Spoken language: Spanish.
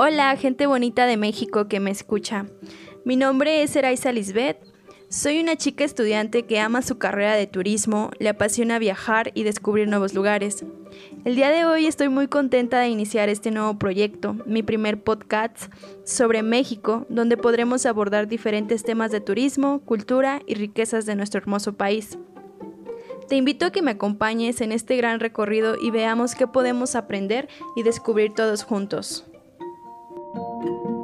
Hola, gente bonita de México que me escucha. Mi nombre es Eraisa Lisbeth. Soy una chica estudiante que ama su carrera de turismo, le apasiona viajar y descubrir nuevos lugares. El día de hoy estoy muy contenta de iniciar este nuevo proyecto, mi primer podcast sobre México, donde podremos abordar diferentes temas de turismo, cultura y riquezas de nuestro hermoso país. Te invito a que me acompañes en este gran recorrido y veamos qué podemos aprender y descubrir todos juntos. Thank you.